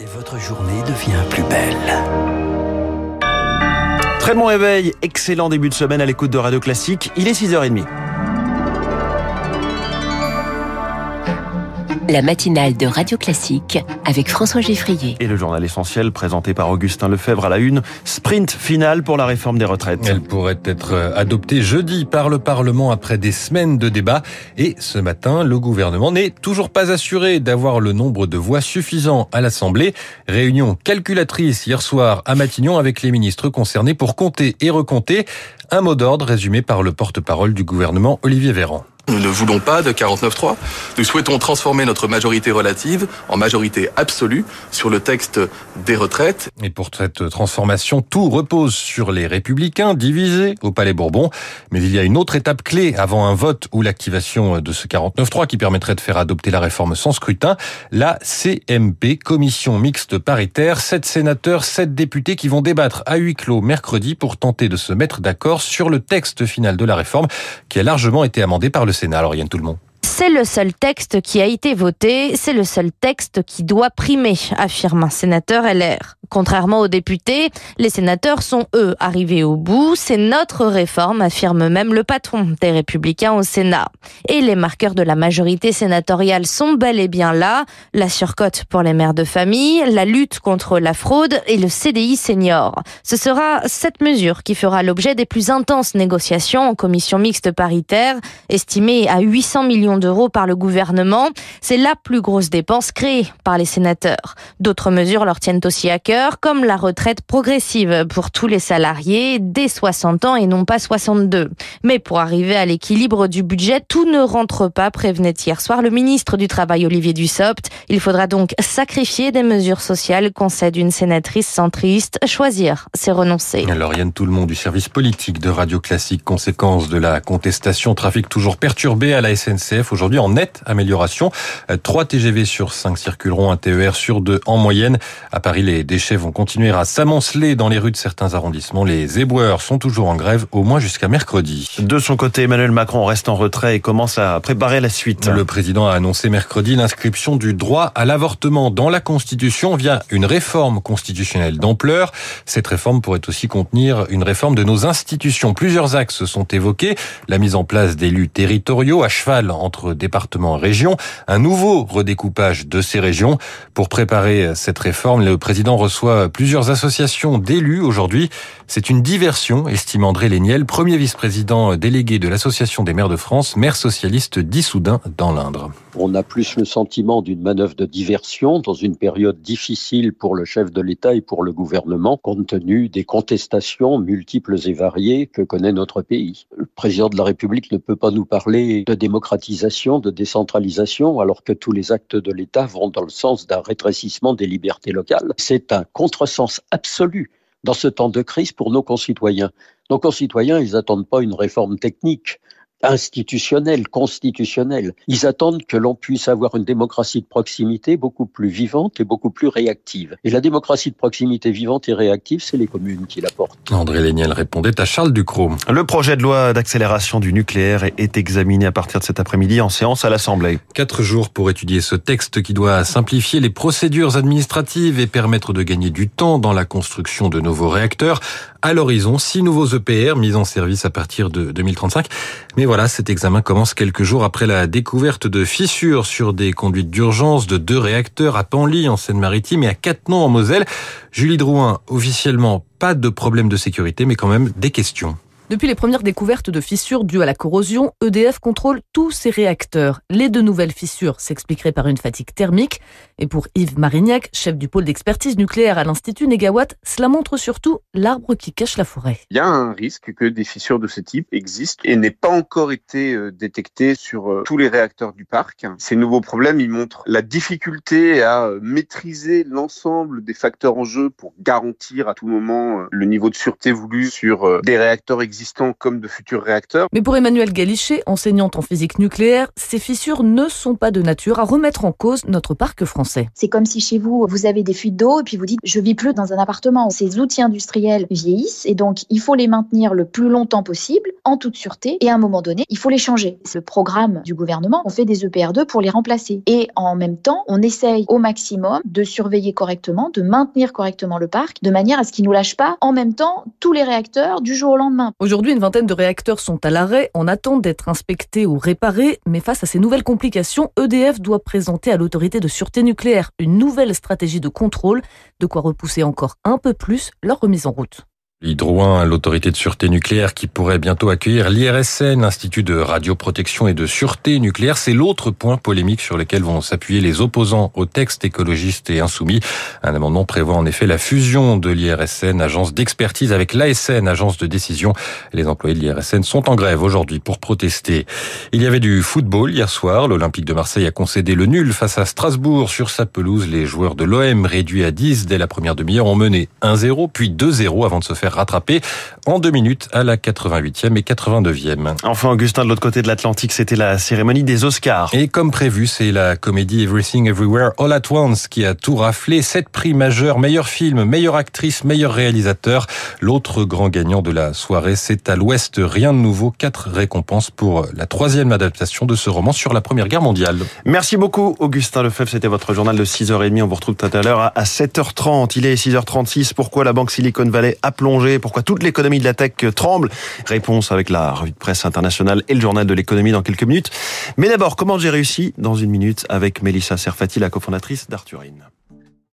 Et votre journée devient plus belle. Très bon réveil, excellent début de semaine à l'écoute de Radio Classique. Il est 6h30. La matinale de Radio Classique avec François Geffrier. Et le journal essentiel présenté par Augustin Lefebvre à la une, sprint final pour la réforme des retraites. Elle pourrait être adoptée jeudi par le Parlement après des semaines de débats. Et ce matin, le gouvernement n'est toujours pas assuré d'avoir le nombre de voix suffisant à l'Assemblée. Réunion calculatrice hier soir à Matignon avec les ministres concernés pour compter et recompter. Un mot d'ordre résumé par le porte-parole du gouvernement Olivier Véran. Nous ne voulons pas de 49-3. Nous souhaitons transformer notre majorité relative en majorité absolue sur le texte des retraites. Et pour cette transformation, tout repose sur les républicains divisés au Palais Bourbon. Mais il y a une autre étape clé avant un vote ou l'activation de ce 49-3 qui permettrait de faire adopter la réforme sans scrutin. La CMP, Commission mixte paritaire. Sept sénateurs, sept députés qui vont débattre à huis clos mercredi pour tenter de se mettre d'accord sur le texte final de la réforme qui a largement été amendé par le Sénat. Alors Yann tout le monde. C'est le seul texte qui a été voté, c'est le seul texte qui doit primer, affirme un sénateur LR. Contrairement aux députés, les sénateurs sont eux arrivés au bout. C'est notre réforme, affirme même le patron des Républicains au Sénat. Et les marqueurs de la majorité sénatoriale sont bel et bien là. La surcote pour les mères de famille, la lutte contre la fraude et le CDI senior. Ce sera cette mesure qui fera l'objet des plus intenses négociations en commission mixte paritaire, estimée à 800 millions d'euros par le gouvernement. C'est la plus grosse dépense créée par les sénateurs. D'autres mesures leur tiennent aussi à cœur comme la retraite progressive pour tous les salariés dès 60 ans et non pas 62. Mais pour arriver à l'équilibre du budget, tout ne rentre pas, prévenait hier soir le ministre du Travail Olivier Dussopt. Il faudra donc sacrifier des mesures sociales, concède une sénatrice centriste. Choisir, c'est renoncer. Yann tout le monde du service politique de Radio Classique, conséquence de la contestation, trafic toujours perturbé à la SNCF, aujourd'hui en nette amélioration. 3 TGV sur 5 circuleront, un TER sur 2 en moyenne. À Paris, les déchets vont continuer à s'amonceler dans les rues de certains arrondissements. Les éboueurs sont toujours en grève, au moins jusqu'à mercredi. De son côté, Emmanuel Macron reste en retrait et commence à préparer la suite. Le président a annoncé mercredi l'inscription du droit à l'avortement dans la Constitution via une réforme constitutionnelle d'ampleur. Cette réforme pourrait aussi contenir une réforme de nos institutions. Plusieurs axes sont évoqués. La mise en place d'élus territoriaux à cheval entre départements et régions. Un nouveau redécoupage de ces régions. Pour préparer cette réforme, le président reçoit plusieurs associations d'élus aujourd'hui. C'est une diversion, estime André Léniel, premier vice-président délégué de l'Association des maires de France, maire socialiste d'Issoudun dans l'Indre. On a plus le sentiment d'une manœuvre de diversion dans une période difficile pour le chef de l'État et pour le gouvernement, compte tenu des contestations multiples et variées que connaît notre pays. Le président de la République ne peut pas nous parler de démocratisation, de décentralisation, alors que tous les actes de l'État vont dans le sens d'un rétrécissement des libertés locales. C'est un contresens absolu dans ce temps de crise pour nos concitoyens. Nos concitoyens, ils n'attendent pas une réforme technique institutionnelle, constitutionnelle. Ils attendent que l'on puisse avoir une démocratie de proximité beaucoup plus vivante et beaucoup plus réactive. Et la démocratie de proximité vivante et réactive, c'est les communes qui l'apportent. André Léniel répondait à Charles Ducrot. Le projet de loi d'accélération du nucléaire est examiné à partir de cet après-midi en séance à l'Assemblée. Quatre jours pour étudier ce texte qui doit simplifier les procédures administratives et permettre de gagner du temps dans la construction de nouveaux réacteurs. À l'horizon, six nouveaux EPR mis en service à partir de 2035. Mais voilà, cet examen commence quelques jours après la découverte de fissures sur des conduites d'urgence de deux réacteurs à Panly en Seine-Maritime et à Cattenom en Moselle. Julie Drouin, officiellement pas de problème de sécurité, mais quand même des questions. Depuis les premières découvertes de fissures dues à la corrosion, EDF contrôle tous ses réacteurs. Les deux nouvelles fissures s'expliqueraient par une fatigue thermique. Et pour Yves Marignac, chef du pôle d'expertise nucléaire à l'Institut Négawatt, cela montre surtout l'arbre qui cache la forêt. Il y a un risque que des fissures de ce type existent et n'aient pas encore été euh, détectées sur euh, tous les réacteurs du parc. Ces nouveaux problèmes, ils montrent la difficulté à euh, maîtriser l'ensemble des facteurs en jeu pour garantir à tout moment le niveau de sûreté voulu sur des réacteurs existants existants comme de futurs réacteurs. Mais pour Emmanuel Galichet, enseignante en physique nucléaire, ces fissures ne sont pas de nature à remettre en cause notre parc français. C'est comme si chez vous, vous avez des fuites d'eau et puis vous dites je vis plus dans un appartement. Ces outils industriels vieillissent et donc il faut les maintenir le plus longtemps possible en toute sûreté et à un moment donné, il faut les changer. Ce programme du gouvernement, on fait des EPR2 pour les remplacer et en même temps, on essaye au maximum de surveiller correctement, de maintenir correctement le parc de manière à ce qu'il nous lâche pas en même temps tous les réacteurs du jour au lendemain. Aujourd'hui, une vingtaine de réacteurs sont à l'arrêt en attente d'être inspectés ou réparés, mais face à ces nouvelles complications, EDF doit présenter à l'autorité de sûreté nucléaire une nouvelle stratégie de contrôle, de quoi repousser encore un peu plus leur remise en route. Hydro l'autorité de sûreté nucléaire qui pourrait bientôt accueillir l'IRSN, l'Institut de radioprotection et de sûreté nucléaire, c'est l'autre point polémique sur lequel vont s'appuyer les opposants au texte écologiste et insoumis. Un amendement prévoit en effet la fusion de l'IRSN, agence d'expertise, avec l'ASN, agence de décision. Les employés de l'IRSN sont en grève aujourd'hui pour protester. Il y avait du football hier soir. L'Olympique de Marseille a concédé le nul face à Strasbourg sur sa pelouse. Les joueurs de l'OM, réduits à 10 dès la première demi-heure, ont mené 1-0 puis 2-0 avant de se faire rattrapé en deux minutes à la 88e et 89e. Enfin, Augustin, de l'autre côté de l'Atlantique, c'était la cérémonie des Oscars. Et comme prévu, c'est la comédie Everything Everywhere All at Once qui a tout raflé. Sept prix majeurs, meilleur film, meilleure actrice, meilleur réalisateur. L'autre grand gagnant de la soirée, c'est à l'Ouest, rien de nouveau. Quatre récompenses pour la troisième adaptation de ce roman sur la Première Guerre mondiale. Merci beaucoup, Augustin Lefebvre. C'était votre journal de 6h30. On vous retrouve tout à l'heure à 7h30. Il est 6h36. Pourquoi la banque Silicon Valley a plongé pourquoi toute l'économie de la tech tremble? Réponse avec la revue de presse internationale et le journal de l'économie dans quelques minutes. Mais d'abord, comment j'ai réussi Dans une minute avec Mélissa Serfati, la cofondatrice d'Arthurine?